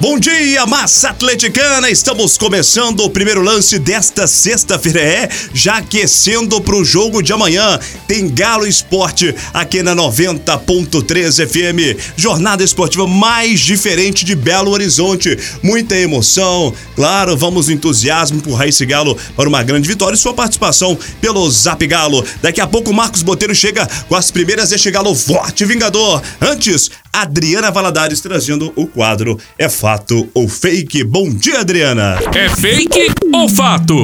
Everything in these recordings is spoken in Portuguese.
Bom dia, massa atleticana! Estamos começando o primeiro lance desta sexta-feira. É, já aquecendo para o jogo de amanhã. Tem Galo Esporte aqui na 90.3 FM. Jornada esportiva mais diferente de Belo Horizonte. Muita emoção. Claro, vamos no entusiasmo empurrar esse Galo para uma grande vitória. E sua participação pelo Zap Galo. Daqui a pouco, Marcos Boteiro chega com as primeiras deste Galo forte vingador. Antes, Adriana Valadares trazendo o quadro É Fato ou Fake. Bom dia, Adriana! É fake ou fato?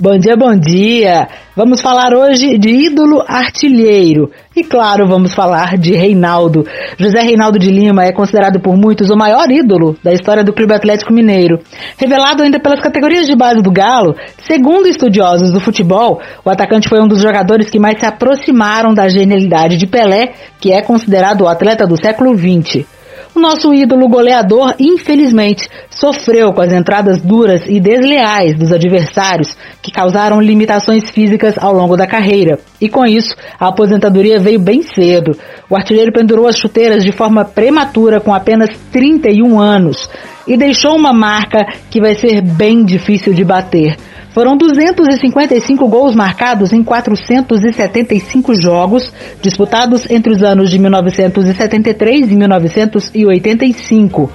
Bom dia, bom dia! Vamos falar hoje de ídolo artilheiro. E claro, vamos falar de Reinaldo. José Reinaldo de Lima é considerado por muitos o maior ídolo da história do Clube Atlético Mineiro. Revelado ainda pelas categorias de base do Galo, segundo estudiosos do futebol, o atacante foi um dos jogadores que mais se aproximaram da genialidade de Pelé, que é considerado o atleta do século XX. O nosso ídolo goleador, infelizmente, sofreu com as entradas duras e desleais dos adversários, que causaram limitações físicas ao longo da carreira. E com isso, a aposentadoria veio bem cedo. O artilheiro pendurou as chuteiras de forma prematura com apenas 31 anos e deixou uma marca que vai ser bem difícil de bater. Foram 255 gols marcados em 475 jogos, disputados entre os anos de 1973 e 1985.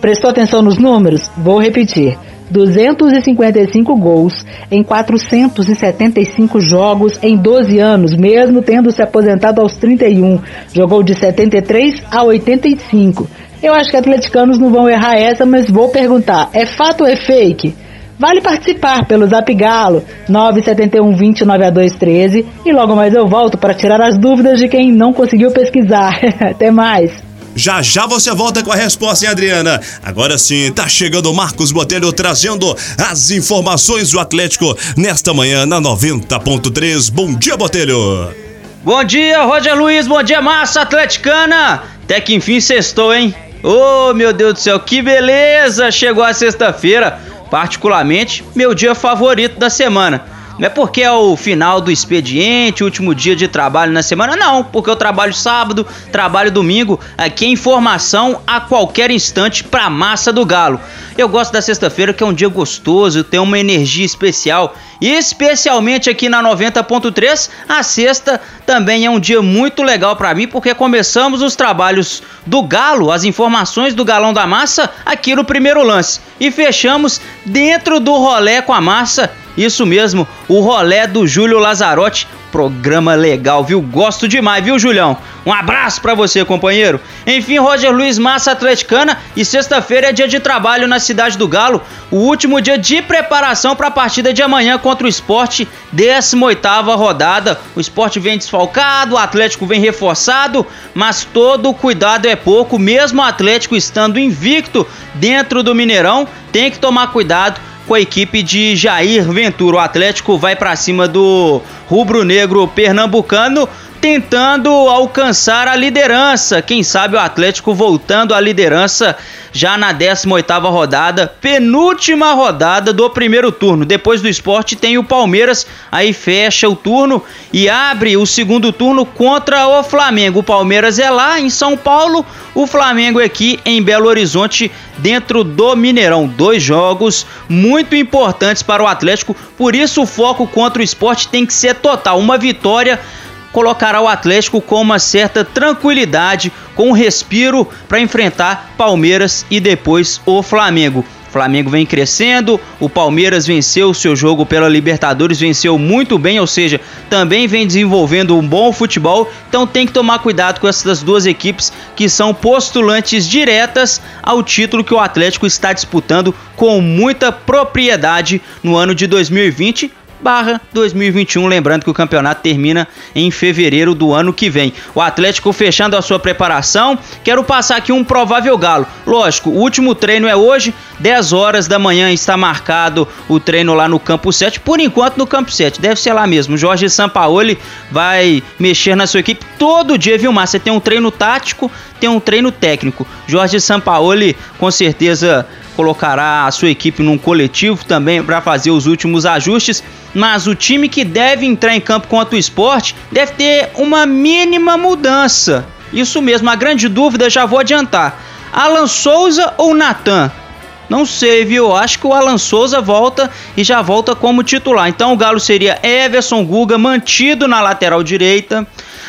Prestou atenção nos números? Vou repetir. 255 gols em 475 jogos em 12 anos, mesmo tendo se aposentado aos 31. Jogou de 73 a 85. Eu acho que atleticanos não vão errar essa, mas vou perguntar: é fato ou é fake? Vale participar pelo Zap Galo 971 20 9213 e logo mais eu volto para tirar as dúvidas de quem não conseguiu pesquisar. Até mais. Já já você volta com a resposta, hein, Adriana? Agora sim, tá chegando o Marcos Botelho trazendo as informações do Atlético nesta manhã na 90.3. Bom dia, Botelho! Bom dia, Roger Luiz, bom dia, massa atleticana! Até que enfim sextou, hein? Ô, oh, meu Deus do céu, que beleza! Chegou a sexta-feira particularmente, meu dia favorito da semana. Não é porque é o final do expediente, último dia de trabalho na semana, não, porque eu trabalho sábado, trabalho domingo, aqui é informação a qualquer instante pra massa do galo. Eu gosto da sexta-feira que é um dia gostoso, tem uma energia especial, especialmente aqui na 90.3, a sexta também é um dia muito legal para mim porque começamos os trabalhos do Galo, as informações do Galão da Massa aqui no primeiro lance. E fechamos dentro do rolé com a massa isso mesmo, o rolé do Júlio Lazarotti. Programa legal, viu? Gosto demais, viu, Julião? Um abraço para você, companheiro. Enfim, Roger Luiz Massa Atleticana e sexta-feira é dia de trabalho na Cidade do Galo, o último dia de preparação para a partida de amanhã contra o Esporte, 18ª rodada. O Esporte vem desfalcado, o Atlético vem reforçado, mas todo cuidado é pouco, mesmo o Atlético estando invicto dentro do Mineirão, tem que tomar cuidado com a equipe de Jair Ventura. O Atlético vai para cima do rubro-negro pernambucano tentando alcançar a liderança. Quem sabe o Atlético voltando à liderança já na 18ª rodada, penúltima rodada do primeiro turno. Depois do esporte tem o Palmeiras, aí fecha o turno e abre o segundo turno contra o Flamengo. O Palmeiras é lá em São Paulo, o Flamengo é aqui em Belo Horizonte, dentro do Mineirão. Dois jogos muito importantes para o Atlético, por isso o foco contra o esporte tem que ser total. Uma vitória colocará o Atlético com uma certa tranquilidade, com um respiro para enfrentar Palmeiras e depois o Flamengo. O Flamengo vem crescendo, o Palmeiras venceu o seu jogo pela Libertadores, venceu muito bem, ou seja, também vem desenvolvendo um bom futebol. Então tem que tomar cuidado com essas duas equipes que são postulantes diretas ao título que o Atlético está disputando com muita propriedade no ano de 2020 barra 2021, lembrando que o campeonato termina em fevereiro do ano que vem. O Atlético fechando a sua preparação, quero passar aqui um provável galo. Lógico, o último treino é hoje, 10 horas da manhã está marcado o treino lá no campo 7, por enquanto no campo 7, deve ser lá mesmo. Jorge Sampaoli vai mexer na sua equipe todo dia, viu, Márcia? Tem um treino tático, tem um treino técnico. Jorge Sampaoli com certeza colocará a sua equipe num coletivo também para fazer os últimos ajustes, mas o time que deve entrar em campo contra o esporte deve ter uma mínima mudança. Isso mesmo, a grande dúvida já vou adiantar. Alan Souza ou Natan? Não sei, viu? Acho que o Alan Souza volta e já volta como titular. Então o Galo seria Everson Guga mantido na lateral direita.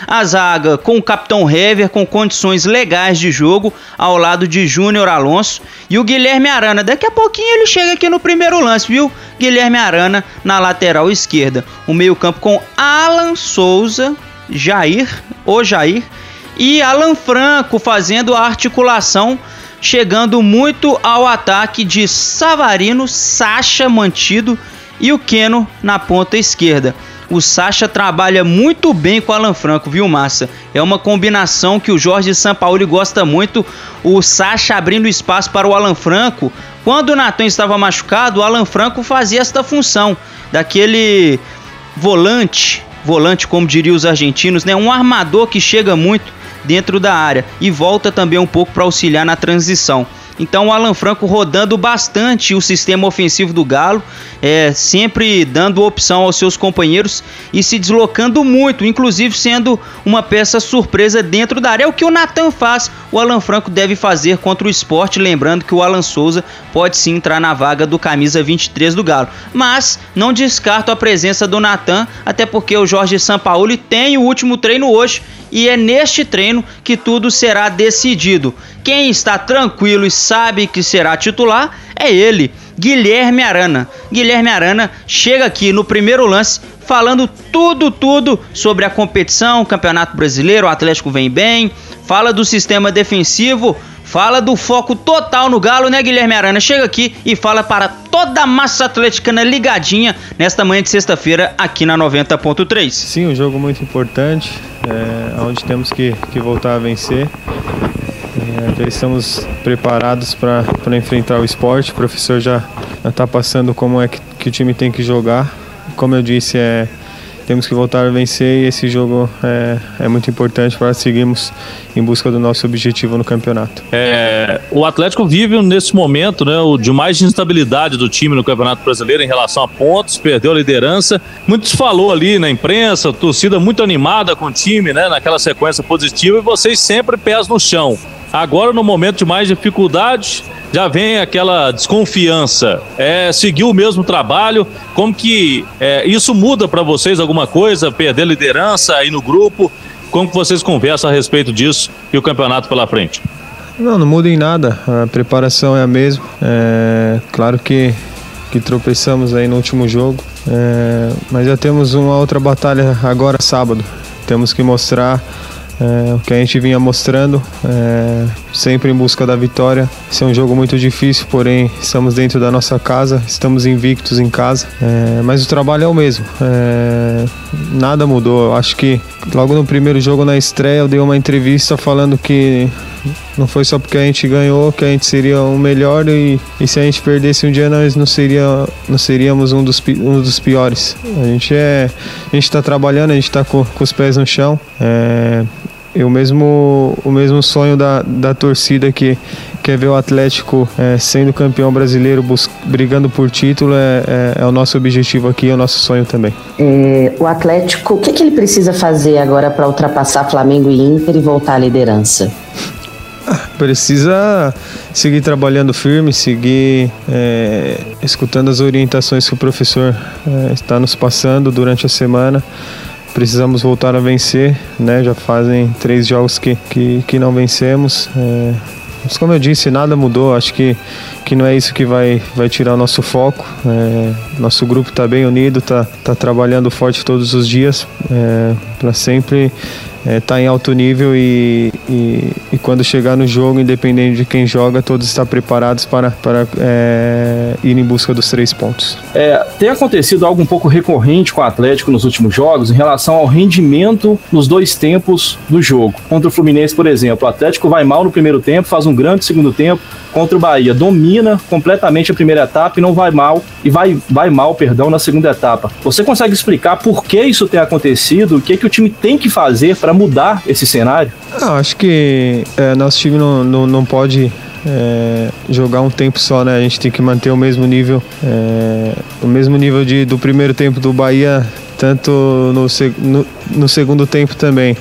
A zaga com o capitão Hever com condições legais de jogo ao lado de Júnior Alonso e o Guilherme Arana. Daqui a pouquinho ele chega aqui no primeiro lance, viu? Guilherme Arana na lateral esquerda. O meio-campo com Alan Souza, Jair, ou Jair e Alan Franco fazendo a articulação chegando muito ao ataque de Savarino, Sacha mantido e o Keno na ponta esquerda. O Sacha trabalha muito bem com o Alan Franco, viu, Massa? É uma combinação que o Jorge Sampaoli gosta muito. O Sacha abrindo espaço para o Alan Franco. Quando o Natan estava machucado, o Alan Franco fazia esta função daquele volante, volante como diriam os argentinos, né? Um armador que chega muito dentro da área e volta também um pouco para auxiliar na transição. Então o Alan Franco rodando bastante o sistema ofensivo do Galo, é, sempre dando opção aos seus companheiros e se deslocando muito, inclusive sendo uma peça surpresa dentro da área. É o que o Natan faz, o Alan Franco deve fazer contra o esporte, lembrando que o Alan Souza pode sim entrar na vaga do camisa 23 do Galo. Mas não descarto a presença do Natan, até porque o Jorge Sampaoli tem o último treino hoje e é neste treino que tudo será decidido. Quem está tranquilo e sabe que será titular é ele, Guilherme Arana. Guilherme Arana chega aqui no primeiro lance falando tudo, tudo sobre a competição, Campeonato Brasileiro, o Atlético vem bem, fala do sistema defensivo, fala do foco total no Galo, né, Guilherme Arana? Chega aqui e fala para toda a massa atleticana ligadinha nesta manhã de sexta-feira aqui na 90.3. Sim, um jogo muito importante, é, onde temos que, que voltar a vencer. É, já estamos preparados para enfrentar o esporte. O professor já está passando como é que, que o time tem que jogar. Como eu disse, é, temos que voltar a vencer e esse jogo é, é muito importante para seguirmos em busca do nosso objetivo no campeonato. É, o Atlético vive nesse momento né, o de mais instabilidade do time no Campeonato Brasileiro em relação a pontos, perdeu a liderança. Muitos falou ali na imprensa, torcida muito animada com o time, né, naquela sequência positiva e vocês sempre pés no chão. Agora, no momento de mais dificuldade, já vem aquela desconfiança. É o mesmo trabalho. Como que é, isso muda para vocês alguma coisa? Perder liderança aí no grupo? Como que vocês conversam a respeito disso e o campeonato pela frente? Não, não muda em nada. A preparação é a mesma. É, claro que, que tropeçamos aí no último jogo, é, mas já temos uma outra batalha agora sábado. Temos que mostrar é, o que a gente vinha mostrando, é, sempre em busca da vitória. Esse é um jogo muito difícil, porém estamos dentro da nossa casa, estamos invictos em casa, é, mas o trabalho é o mesmo. É, nada mudou. Eu acho que logo no primeiro jogo na estreia eu dei uma entrevista falando que não foi só porque a gente ganhou que a gente seria o melhor e, e se a gente perdesse um dia nós não, seria, não seríamos um dos, um dos piores. A gente é, a gente está trabalhando, a gente está com, com, os pés no chão. É, e o mesmo, o mesmo sonho da, da torcida que quer ver o Atlético é, sendo campeão brasileiro, brigando por título, é, é, é, o nosso objetivo aqui, é o nosso sonho também. É, o Atlético, o que, que ele precisa fazer agora para ultrapassar Flamengo e Inter e voltar à liderança? Precisa seguir trabalhando firme, seguir é, escutando as orientações que o professor é, está nos passando durante a semana. Precisamos voltar a vencer, né? Já fazem três jogos que, que, que não vencemos. É, mas como eu disse, nada mudou. Acho que, que não é isso que vai, vai tirar o nosso foco. É, nosso grupo está bem unido, está tá trabalhando forte todos os dias é, para sempre está é, tá em alto nível e, e, e, quando chegar no jogo, independente de quem joga, todos estão preparados para, para é, ir em busca dos três pontos. É, tem acontecido algo um pouco recorrente com o Atlético nos últimos jogos em relação ao rendimento nos dois tempos do jogo. Contra o Fluminense, por exemplo, o Atlético vai mal no primeiro tempo, faz um grande segundo tempo, contra o Bahia, domina completamente a primeira etapa e não vai mal e vai, vai mal, perdão, na segunda etapa. Você consegue explicar por que isso tem acontecido? O que, é que o time tem que fazer para mudar esse cenário? Ah, acho que é, nosso time não, não, não pode é, jogar um tempo só, né? A gente tem que manter o mesmo nível, é, o mesmo nível de, do primeiro tempo do Bahia, tanto no, no, no segundo tempo também.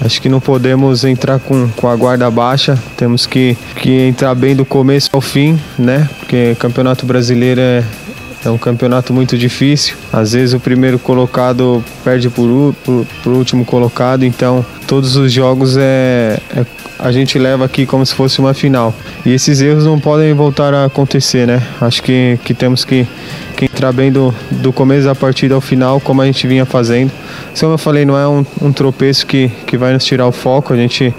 Acho que não podemos entrar com, com a guarda baixa, temos que, que entrar bem do começo ao fim, né? Porque Campeonato Brasileiro é, é um campeonato muito difícil. Às vezes o primeiro colocado perde por, por, por último colocado, então todos os jogos é, é, a gente leva aqui como se fosse uma final. E esses erros não podem voltar a acontecer, né? Acho que, que temos que, que entrar bem do, do começo da partida ao final, como a gente vinha fazendo. Como eu falei, não é um, um tropeço que, que vai nos tirar o foco, a gente,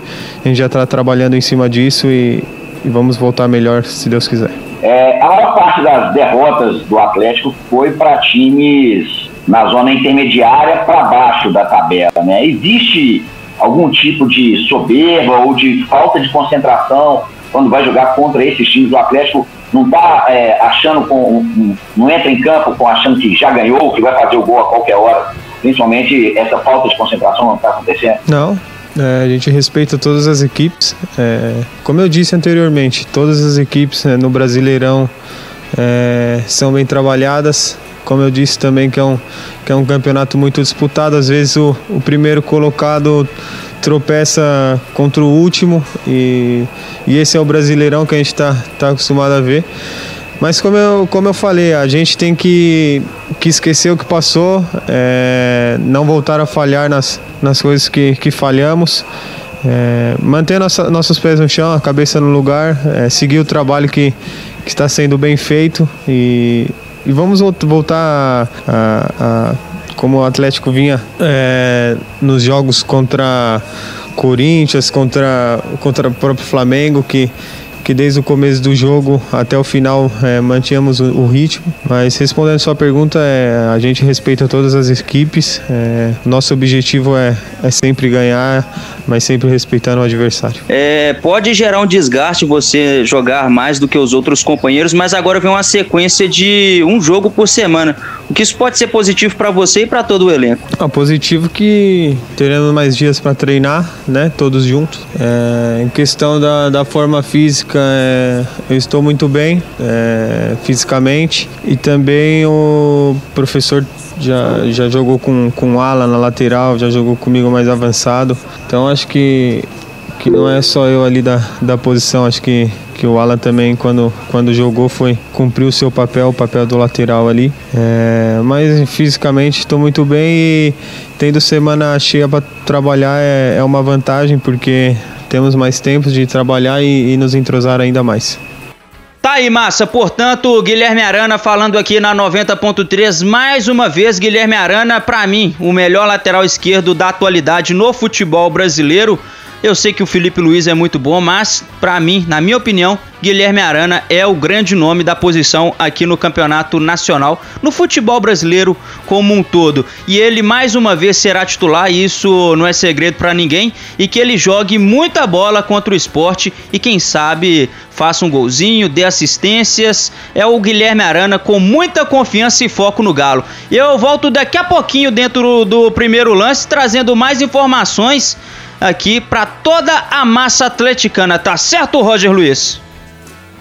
a gente já está trabalhando em cima disso e, e vamos voltar melhor se Deus quiser. É, a maior parte das derrotas do Atlético foi para times na zona intermediária para baixo da tabela. Né? Existe algum tipo de soberba ou de falta de concentração quando vai jogar contra esses times? O Atlético não está é, achando, com, não entra em campo com achando que já ganhou, que vai fazer o gol a qualquer hora. Principalmente essa falta de concentração não está acontecendo? Não, é, a gente respeita todas as equipes. É, como eu disse anteriormente, todas as equipes né, no Brasileirão é, são bem trabalhadas. Como eu disse também que é um, que é um campeonato muito disputado. Às vezes o, o primeiro colocado tropeça contra o último e, e esse é o Brasileirão que a gente está tá acostumado a ver. Mas como eu, como eu falei, a gente tem que, que esquecer o que passou, é, não voltar a falhar nas, nas coisas que, que falhamos, é, manter nossa, nossos pés no chão, a cabeça no lugar, é, seguir o trabalho que, que está sendo bem feito e, e vamos voltar a, a, como o Atlético vinha é, nos jogos contra Corinthians, contra, contra o próprio Flamengo, que que desde o começo do jogo até o final é, mantínhamos o, o, ritmo. Mas respondendo sua pergunta, é, a gente respeita todas as equipes. É, nosso objetivo é, é sempre ganhar, mas sempre respeitando o adversário. É, pode gerar um desgaste você jogar mais do que os outros companheiros, mas agora vem uma sequência de um jogo por semana. O que isso pode ser positivo para você e para todo o elenco? Ah, positivo que teremos mais dias para treinar, né? Todos juntos. É, em questão da, da forma física é, eu estou muito bem é, fisicamente e também o professor já, já jogou com, com o Alan na lateral, já jogou comigo mais avançado. Então acho que, que não é só eu ali da, da posição, acho que, que o Alan também quando, quando jogou foi cumpriu o seu papel, o papel do lateral ali. É, mas fisicamente estou muito bem e tendo semana cheia para trabalhar é, é uma vantagem porque temos mais tempo de trabalhar e, e nos entrosar ainda mais. Tá aí, massa. Portanto, Guilherme Arana falando aqui na 90.3. Mais uma vez, Guilherme Arana, para mim, o melhor lateral esquerdo da atualidade no futebol brasileiro. Eu sei que o Felipe Luiz é muito bom, mas para mim, na minha opinião, Guilherme Arana é o grande nome da posição aqui no Campeonato Nacional, no futebol brasileiro como um todo. E ele mais uma vez será titular, e isso não é segredo para ninguém, e que ele jogue muita bola contra o esporte e quem sabe faça um golzinho, dê assistências. É o Guilherme Arana com muita confiança e foco no Galo. Eu volto daqui a pouquinho dentro do primeiro lance trazendo mais informações aqui para toda a massa atleticana, tá certo, Roger Luiz?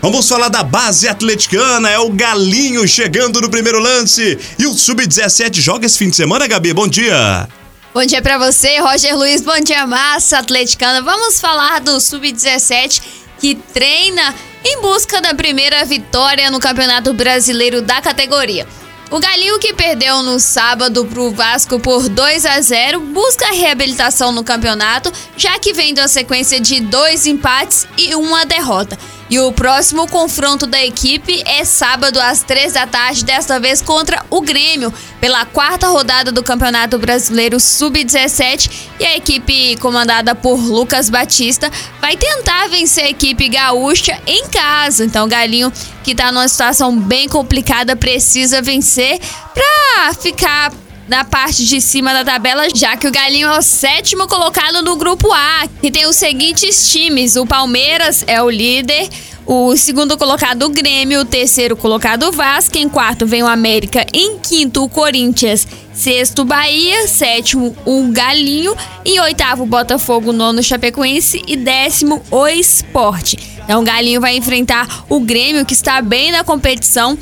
Vamos falar da base atleticana, é o Galinho chegando no primeiro lance. E o Sub-17 joga esse fim de semana, Gabi? Bom dia. Bom dia para você, Roger Luiz. Bom dia, massa atleticana. Vamos falar do Sub-17 que treina em busca da primeira vitória no Campeonato Brasileiro da categoria. O Galinho que perdeu no sábado para o Vasco por 2 a 0 busca reabilitação no campeonato, já que vem da sequência de dois empates e uma derrota. E o próximo confronto da equipe é sábado às três da tarde, desta vez contra o Grêmio, pela quarta rodada do Campeonato Brasileiro Sub-17. E a equipe comandada por Lucas Batista vai tentar vencer a equipe gaúcha em casa. Então, Galinho, que está numa situação bem complicada, precisa vencer para ficar na parte de cima da tabela, já que o Galinho é o sétimo colocado no grupo A, que tem os seguintes times: o Palmeiras é o líder, O segundo colocado, o Grêmio. O terceiro colocado, o Vasco. Em quarto, vem o América. Em quinto, o Corinthians. Sexto, Bahia. Sétimo, o Galinho. E oitavo, Botafogo. Nono, Chapecoense. E décimo, o Esporte. Então, o Galinho vai enfrentar o Grêmio, que está bem na competição.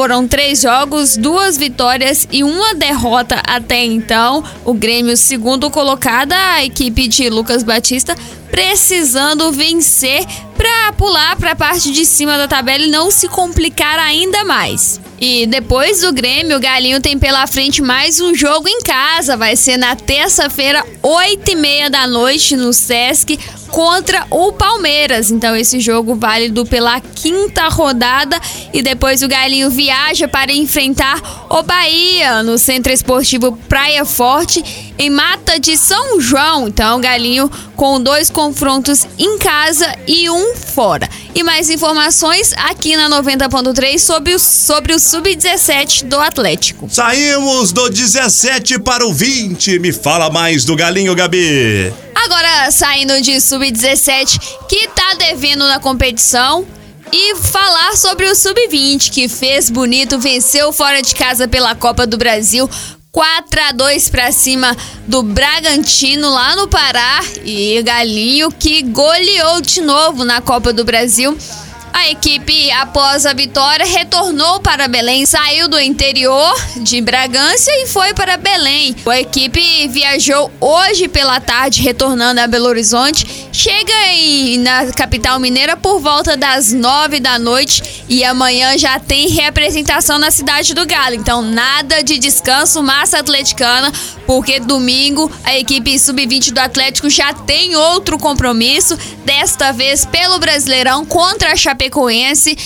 Foram três jogos, duas vitórias e uma derrota até então. O Grêmio, segundo colocado, a equipe de Lucas Batista, precisando vencer para pular para a parte de cima da tabela e não se complicar ainda mais. E depois do Grêmio, o Galinho tem pela frente mais um jogo em casa. Vai ser na terça-feira, 8 e meia da noite, no Sesc contra o Palmeiras. Então esse jogo válido pela quinta rodada e depois o Galinho viaja para enfrentar o Bahia no Centro Esportivo Praia Forte em Mata de São João. Então Galinho com dois confrontos em casa e um fora. E mais informações aqui na 90.3 sobre o, sobre o Sub-17 do Atlético. Saímos do 17 para o 20. Me fala mais do Galinho, Gabi. Agora saindo de sub-17 que tá devendo na competição e falar sobre o sub-20 que fez bonito, venceu fora de casa pela Copa do Brasil. 4 a 2 para cima do Bragantino lá no Pará. E Galinho que goleou de novo na Copa do Brasil a equipe, após a vitória, retornou para Belém, saiu do interior de Bragança e foi para Belém. A equipe viajou hoje pela tarde, retornando a Belo Horizonte. Chega na capital mineira por volta das nove da noite e amanhã já tem representação na cidade do Galo. Então, nada de descanso, massa atleticana, porque domingo a equipe sub-20 do Atlético já tem outro compromisso, desta vez pelo Brasileirão contra a Chapecoense Chapecoense.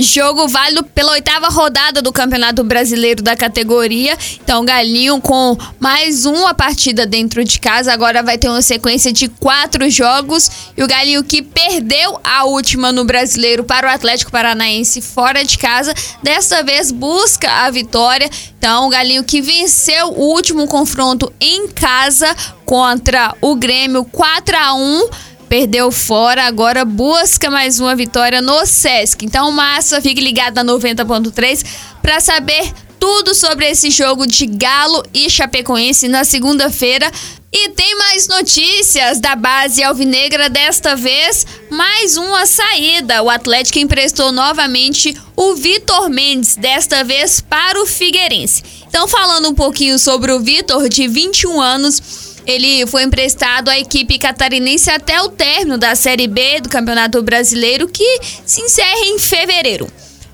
Jogo válido pela oitava rodada do Campeonato Brasileiro da categoria. Então, Galinho com mais uma partida dentro de casa. Agora vai ter uma sequência de quatro jogos. E o Galinho que perdeu a última no Brasileiro para o Atlético Paranaense fora de casa. Desta vez busca a vitória. Então, o Galinho que venceu o último confronto em casa contra o Grêmio 4 a 1 perdeu fora, agora busca mais uma vitória no Sesc. Então, massa, fique ligado na 90.3 para saber tudo sobre esse jogo de Galo e Chapecoense na segunda-feira. E tem mais notícias da base alvinegra desta vez, mais uma saída. O Atlético emprestou novamente o Vitor Mendes, desta vez para o Figueirense. Então, falando um pouquinho sobre o Vitor, de 21 anos, ele foi emprestado à equipe catarinense até o término da Série B do Campeonato Brasileiro, que se encerra em fevereiro.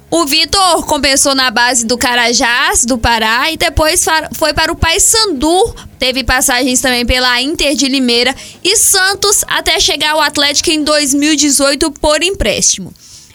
O Vitor começou na base do Carajás, do Pará, e depois foi para o Paysandu. Teve passagens também pela Inter de Limeira e Santos, até chegar ao Atlético em 2018 por empréstimo.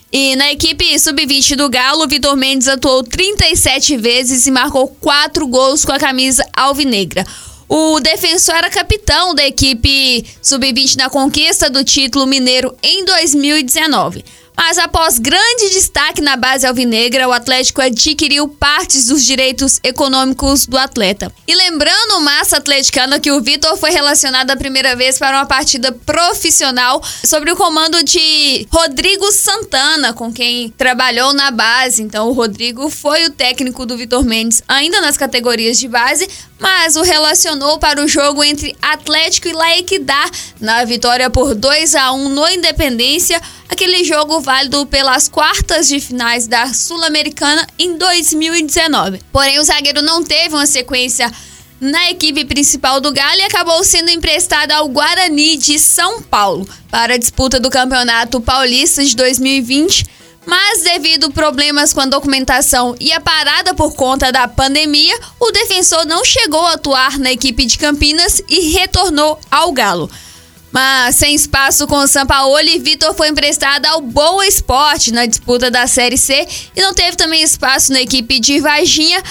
E na equipe sub-20 do Galo, Vitor Mendes atuou 37 vezes e marcou 4 gols com a camisa alvinegra. O defensor era capitão da equipe sub-20 na conquista do título mineiro em 2019. Mas após grande destaque na base alvinegra, o Atlético adquiriu partes dos direitos econômicos do atleta. E lembrando o massa atleticano que o Vitor foi relacionado a primeira vez para uma partida profissional sobre o comando de Rodrigo Santana, com quem trabalhou na base. Então o Rodrigo foi o técnico do Vitor Mendes ainda nas categorias de base, mas o relacionou para o jogo entre Atlético e Laequidá na vitória por 2 a 1 no Independência, aquele jogo válido pelas quartas de finais da Sul-Americana em 2019. Porém, o zagueiro não teve uma sequência na equipe principal do Galo e acabou sendo emprestado ao Guarani de São Paulo para a disputa do Campeonato Paulista de 2020 mas devido problemas com a documentação e a parada por conta da pandemia, o defensor não chegou a atuar na equipe de Campinas e retornou ao Galo. Mas sem espaço com o Sampaoli, Vitor foi emprestado ao Boa Esporte na disputa da Série C e não teve também espaço na equipe de Varginha.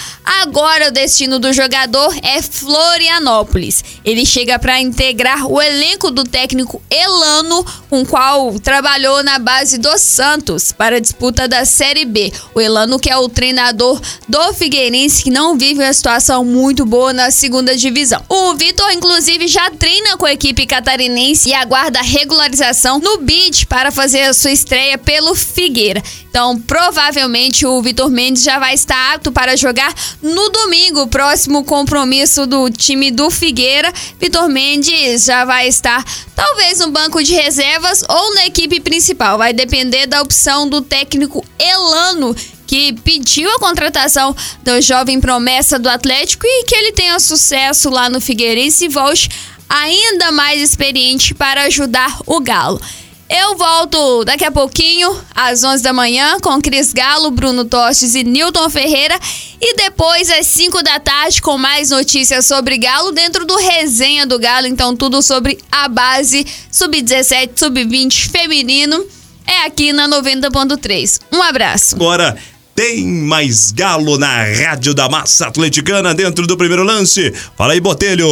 Agora o destino do jogador é Florianópolis. Ele chega para integrar o elenco do técnico Elano, com o qual trabalhou na base do Santos para a disputa da Série B. O Elano que é o treinador do Figueirense que não vive uma situação muito boa na segunda divisão. O Vitor inclusive já treina com a equipe catarinense E aguarda regularização no bid para fazer a sua estreia pelo Figueira. Então, provavelmente o Vitor Mendes já vai estar apto para jogar no domingo, próximo compromisso do time do Figueira. Vitor Mendes já vai estar talvez no banco de reservas ou na equipe principal. Vai depender da opção do técnico Elano, que pediu a contratação do jovem promessa do Atlético e que ele tenha sucesso lá no Figueirense e volte ainda mais experiente para ajudar o Galo. Eu volto daqui a pouquinho, às 11 da manhã, com Cris Galo, Bruno Tostes e Newton Ferreira. E depois, às 5 da tarde, com mais notícias sobre Galo dentro do Resenha do Galo. Então, tudo sobre a base sub-17, sub-20 feminino. É aqui na 90.3. Um abraço. Agora tem mais galo na Rádio da Massa Atleticana dentro do primeiro lance. Fala aí, Botelho.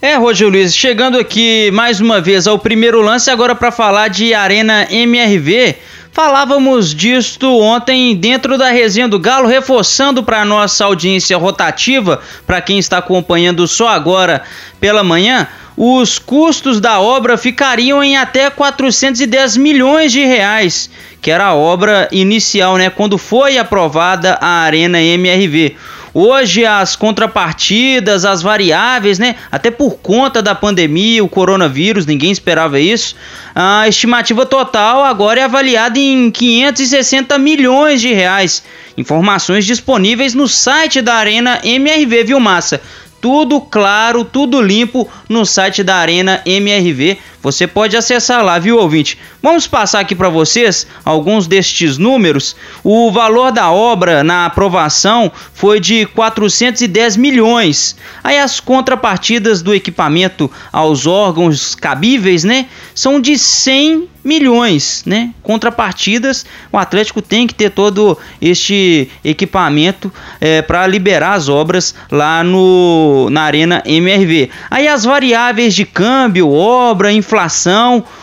É, Roger Luiz, chegando aqui mais uma vez ao primeiro lance, agora para falar de Arena MRV. Falávamos disto ontem dentro da resenha do Galo, reforçando para nossa audiência rotativa, para quem está acompanhando só agora pela manhã, os custos da obra ficariam em até 410 milhões de reais, que era a obra inicial, né, quando foi aprovada a Arena MRV. Hoje as contrapartidas, as variáveis, né? Até por conta da pandemia, o coronavírus, ninguém esperava isso. A estimativa total agora é avaliada em 560 milhões de reais. Informações disponíveis no site da Arena MRV, viu, massa? Tudo claro, tudo limpo no site da Arena MRV. Você pode acessar lá, viu, ouvinte? Vamos passar aqui para vocês alguns destes números. O valor da obra na aprovação foi de 410 milhões. Aí as contrapartidas do equipamento aos órgãos cabíveis, né, são de 100 milhões, né? Contrapartidas, o Atlético tem que ter todo este equipamento é, para liberar as obras lá no na arena MRV. Aí as variáveis de câmbio, obra, inflação,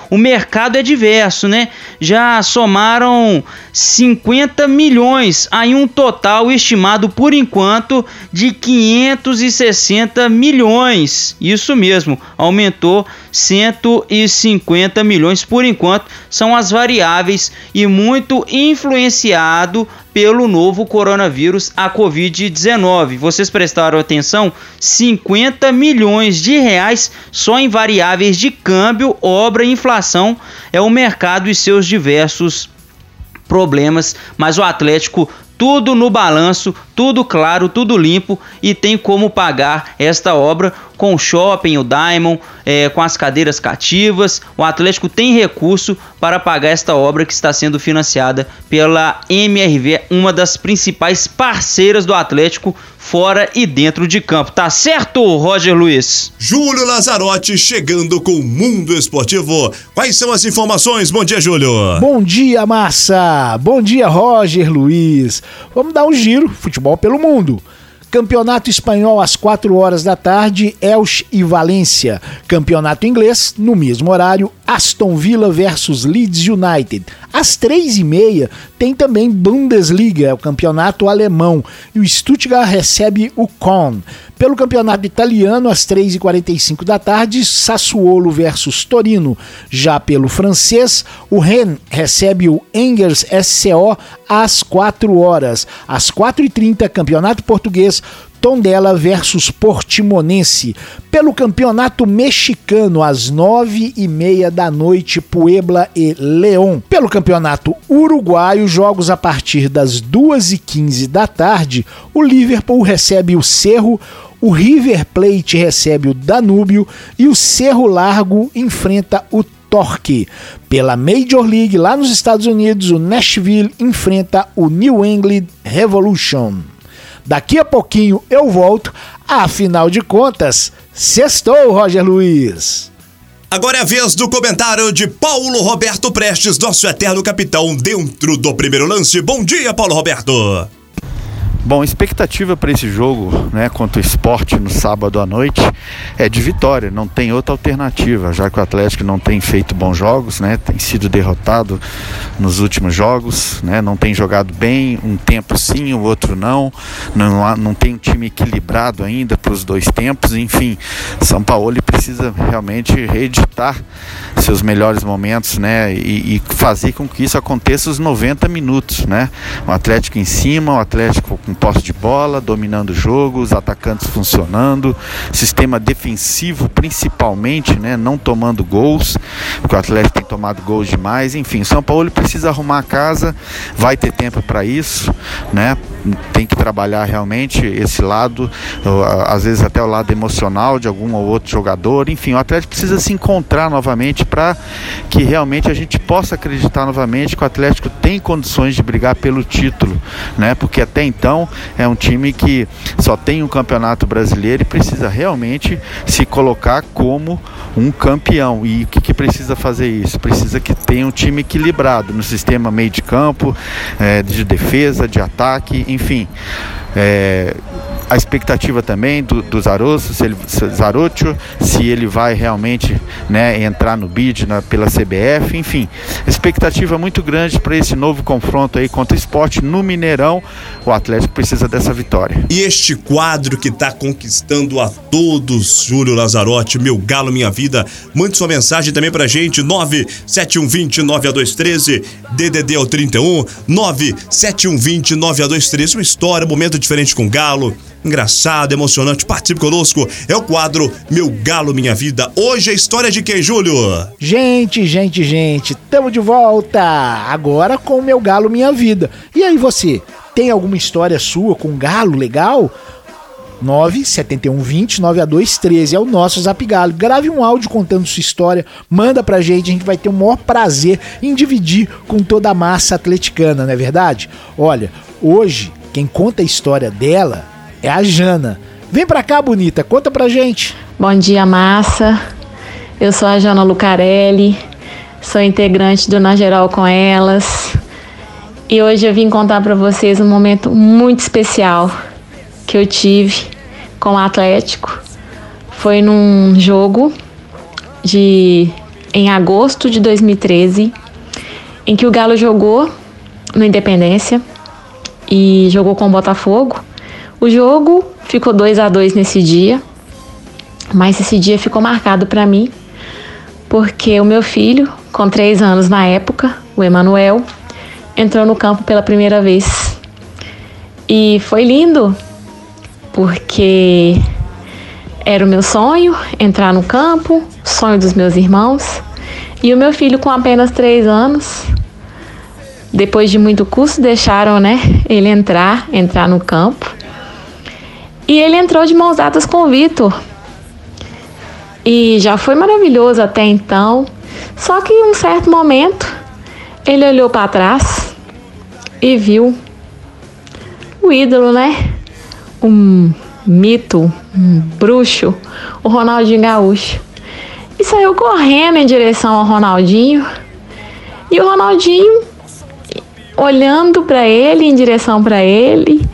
o mercado é diverso, né? Já somaram 50 milhões, aí um total estimado por enquanto de 560 milhões. Isso mesmo, aumentou 150 milhões por enquanto. São as variáveis e muito influenciado pelo novo coronavírus, a Covid-19. Vocês prestaram atenção? 50 milhões de reais só em variáveis de câmbio, obra e inflação é o mercado e seus diversos problemas, mas o Atlético tudo no balanço, tudo claro, tudo limpo e tem como pagar esta obra com o shopping, o Diamond, é, com as cadeiras cativas. O Atlético tem recurso para pagar esta obra que está sendo financiada pela MRV, uma das principais parceiras do Atlético fora e dentro de campo. Tá certo, Roger Luiz? Júlio Lazarotti chegando com o Mundo Esportivo. Quais são as informações? Bom dia, Júlio. Bom dia, Massa. Bom dia, Roger Luiz. Vamos dar um giro, futebol pelo mundo. Campeonato Espanhol às 4 horas da tarde, Elche e Valência. Campeonato Inglês, no mesmo horário, Aston Villa versus Leeds United. Às 3 e meia tem também Bundesliga, o campeonato alemão, e o Stuttgart recebe o Con. Pelo campeonato italiano, às 3h45 da tarde, Sassuolo versus Torino. Já pelo francês, o Rennes recebe o Engers SCO às 4 horas. Às 4h30, campeonato português, Tondela versus Portimonense. Pelo campeonato mexicano, às nove e meia da noite, Puebla e León. Pelo campeonato uruguaio, jogos a partir das duas e quinze da tarde, o Liverpool recebe o Cerro, o River Plate recebe o Danúbio e o Cerro Largo enfrenta o Torque. Pela Major League, lá nos Estados Unidos, o Nashville enfrenta o New England Revolution. Daqui a pouquinho eu volto, afinal de contas, sextou, Roger Luiz. Agora é a vez do comentário de Paulo Roberto Prestes, nosso eterno capitão dentro do primeiro lance. Bom dia, Paulo Roberto. Bom, expectativa para esse jogo, né, contra o esporte no sábado à noite, é de vitória, não tem outra alternativa, já que o Atlético não tem feito bons jogos, né, tem sido derrotado nos últimos jogos, né, não tem jogado bem, um tempo sim, o outro não, não, não tem um time equilibrado ainda para os dois tempos, enfim, São Paulo precisa realmente reeditar seus melhores momentos, né, e, e fazer com que isso aconteça os 90 minutos, né, o Atlético em cima, o Atlético com posse de bola, dominando o jogo, os atacantes funcionando, sistema defensivo principalmente, né, não tomando gols, porque o Atlético tem tomado gols demais. Enfim, São Paulo precisa arrumar a casa, vai ter tempo para isso, né? Tem que trabalhar realmente esse lado, às vezes até o lado emocional de algum ou outro jogador. Enfim, o Atlético precisa se encontrar novamente para que realmente a gente possa acreditar novamente que o Atlético tem condições de brigar pelo título, né? Porque até então é um time que só tem um campeonato brasileiro e precisa realmente se colocar como um campeão. E o que, que precisa fazer isso? Precisa que tenha um time equilibrado no sistema meio de campo, é, de defesa, de ataque, enfim. É, a expectativa também do, do Zarosso, se ele, Zarocho, se ele vai realmente né, entrar no bid na, pela CBF, enfim, expectativa muito grande para esse novo confronto aí contra o esporte no Mineirão. O Atlético precisa dessa vitória. E este quadro que está conquistando a todos, Júlio Lazarotti, meu galo, minha vida, mande sua mensagem também pra gente, 97120 9213, DDD ao 31, 97120 9213, uma história, um momento diferente com o galo engraçado, emocionante. Participe conosco. É o quadro Meu Galo Minha Vida. Hoje a história de quem, Júlio? Gente, gente, gente, tamo de volta. Agora com Meu Galo Minha Vida. E aí você, tem alguma história sua com galo legal? 97120 9a213 é o nosso Zap Galo. Grave um áudio contando sua história, manda pra gente, a gente vai ter o maior prazer em dividir com toda a massa atleticana, não é verdade? Olha, hoje quem conta a história dela é a Jana. Vem pra cá, bonita, conta pra gente. Bom dia, massa. Eu sou a Jana Lucarelli, sou integrante do Na Geral com Elas. E hoje eu vim contar para vocês um momento muito especial que eu tive com o Atlético. Foi num jogo de em agosto de 2013, em que o Galo jogou no Independência e jogou com o Botafogo. O jogo ficou 2 a 2 nesse dia, mas esse dia ficou marcado para mim porque o meu filho, com 3 anos na época, o Emanuel, entrou no campo pela primeira vez. E foi lindo, porque era o meu sonho entrar no campo, sonho dos meus irmãos. E o meu filho, com apenas 3 anos, depois de muito custo, deixaram né, ele entrar, entrar no campo. E ele entrou de mãos dadas com o Vitor. E já foi maravilhoso até então. Só que em um certo momento, ele olhou para trás e viu o ídolo, né? Um mito, um bruxo, o Ronaldinho Gaúcho. E saiu correndo em direção ao Ronaldinho. E o Ronaldinho olhando para ele, em direção para ele,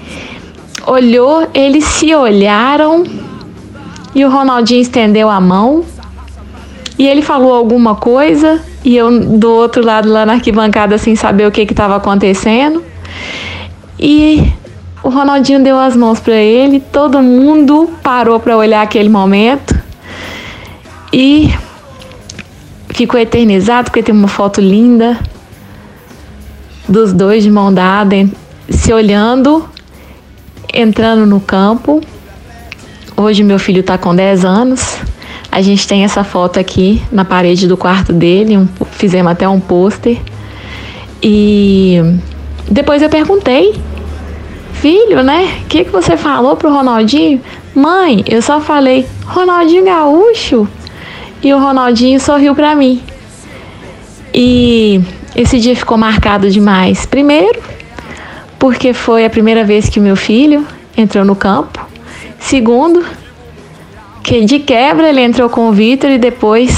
olhou, eles se olharam e o Ronaldinho estendeu a mão e ele falou alguma coisa e eu do outro lado lá na arquibancada sem saber o que estava acontecendo. E o Ronaldinho deu as mãos para ele, todo mundo parou para olhar aquele momento e ficou eternizado porque tem uma foto linda dos dois de mão dada, se olhando entrando no campo. Hoje meu filho está com 10 anos. A gente tem essa foto aqui na parede do quarto dele, um, fizemos até um pôster. E depois eu perguntei, filho, né? O que, que você falou pro Ronaldinho? Mãe, eu só falei, Ronaldinho Gaúcho. E o Ronaldinho sorriu para mim. E esse dia ficou marcado demais. Primeiro, porque foi a primeira vez que meu filho entrou no campo. Segundo, que de quebra ele entrou com o Vitor e depois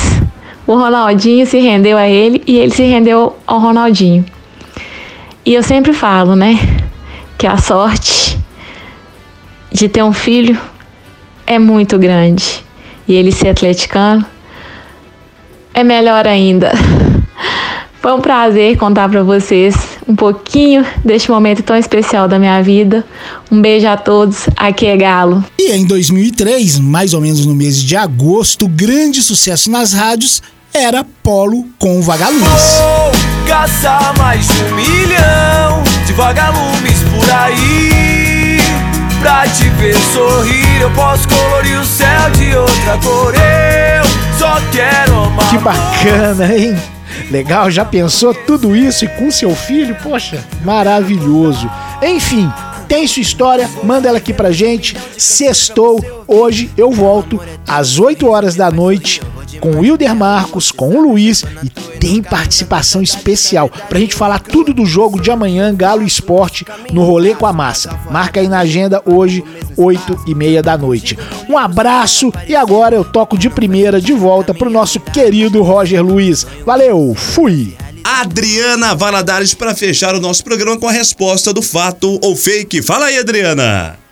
o Ronaldinho se rendeu a ele e ele se rendeu ao Ronaldinho. E eu sempre falo, né, que a sorte de ter um filho é muito grande. E ele ser atleticano é melhor ainda. Foi um prazer contar para vocês um pouquinho deste momento tão especial da minha vida. Um beijo a todos, aqui é Galo. E em 2003, mais ou menos no mês de agosto, grande sucesso nas rádios era Polo com Vagalumes. Vou caçar mais de um milhão de vagalumes por aí. Pra te ver sorrir, eu posso colorir o céu de outra cor. Eu só quero amar. Que bacana, hein? Legal, já pensou tudo isso e com seu filho? Poxa, maravilhoso. Enfim, tem sua história, manda ela aqui pra gente. Sextou, hoje eu volto às 8 horas da noite com o Wilder Marcos, com o Luiz e tem participação especial pra gente falar tudo do jogo de amanhã, Galo Esporte, no Rolê com a Massa. Marca aí na agenda hoje, 8 e meia da noite. Um abraço e agora eu toco de primeira de volta pro nosso querido Roger Luiz. Valeu, fui! Adriana Valadares para fechar o nosso programa com a resposta do fato ou fake. Fala aí, Adriana.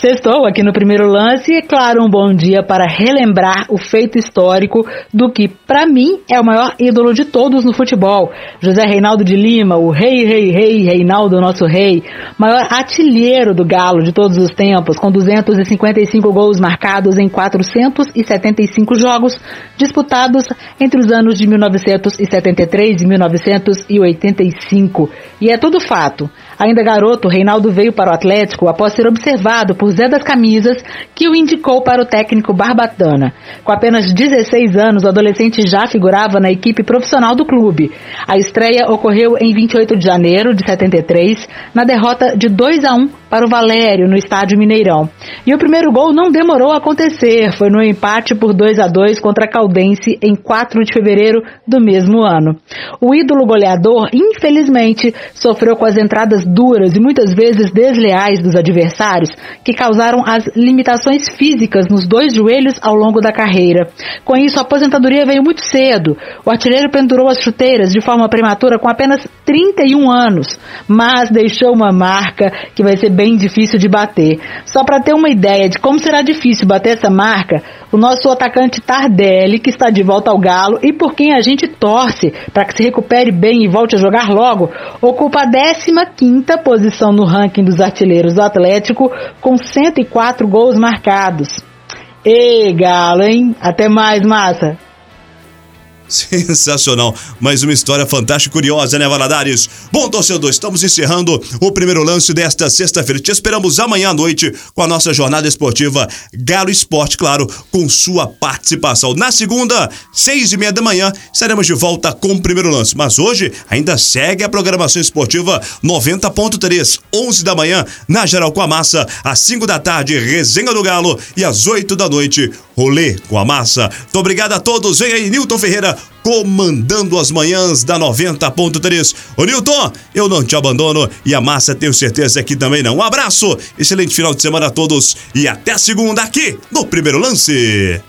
Sextou aqui no primeiro lance e, claro, um bom dia para relembrar o feito histórico do que, para mim, é o maior ídolo de todos no futebol. José Reinaldo de Lima, o rei, rei, rei, Reinaldo, nosso rei, maior artilheiro do Galo de todos os tempos, com 255 gols marcados em 475 jogos disputados entre os anos de 1973 e 1985. E é tudo fato. Ainda garoto, Reinaldo veio para o Atlético após ser observado por Zé das Camisas, que o indicou para o técnico Barbatana. Com apenas 16 anos, o adolescente já figurava na equipe profissional do clube. A estreia ocorreu em 28 de janeiro de 73, na derrota de 2 a 1 para o Valério no estádio Mineirão. E o primeiro gol não demorou a acontecer, foi no empate por 2 a 2 contra a Caldense em 4 de fevereiro do mesmo ano. O ídolo goleador, infelizmente, sofreu com as entradas duras e muitas vezes desleais dos adversários, que causaram as limitações físicas nos dois joelhos ao longo da carreira. Com isso, a aposentadoria veio muito cedo. O artilheiro pendurou as chuteiras de forma prematura com apenas 31 anos, mas deixou uma marca que vai ser bem difícil de bater. Só para ter uma ideia de como será difícil bater essa marca, o nosso atacante Tardelli, que está de volta ao Galo e por quem a gente torce para que se recupere bem e volte a jogar logo, ocupa a 15 posição no ranking dos artilheiros do Atlético com 104 gols marcados. Ei, Galo, hein? Até mais, massa! Sensacional. Mais uma história fantástica e curiosa, né, Valadares? Bom, torcedor, estamos encerrando o primeiro lance desta sexta-feira. Te esperamos amanhã à noite com a nossa jornada esportiva Galo Esporte, claro, com sua participação. Na segunda, seis e meia da manhã, estaremos de volta com o primeiro lance. Mas hoje ainda segue a programação esportiva 90.3, 11 da manhã, na Geral com a Massa, às 5 da tarde, Resenha do Galo e às 8 da noite, Rolê com a Massa. Muito obrigado a todos. Vem aí, Nilton Ferreira comandando as manhãs da 90.3. Ô Nilton, eu não te abandono e a massa tenho certeza que também não. Um abraço, excelente final de semana a todos e até segunda aqui no primeiro lance.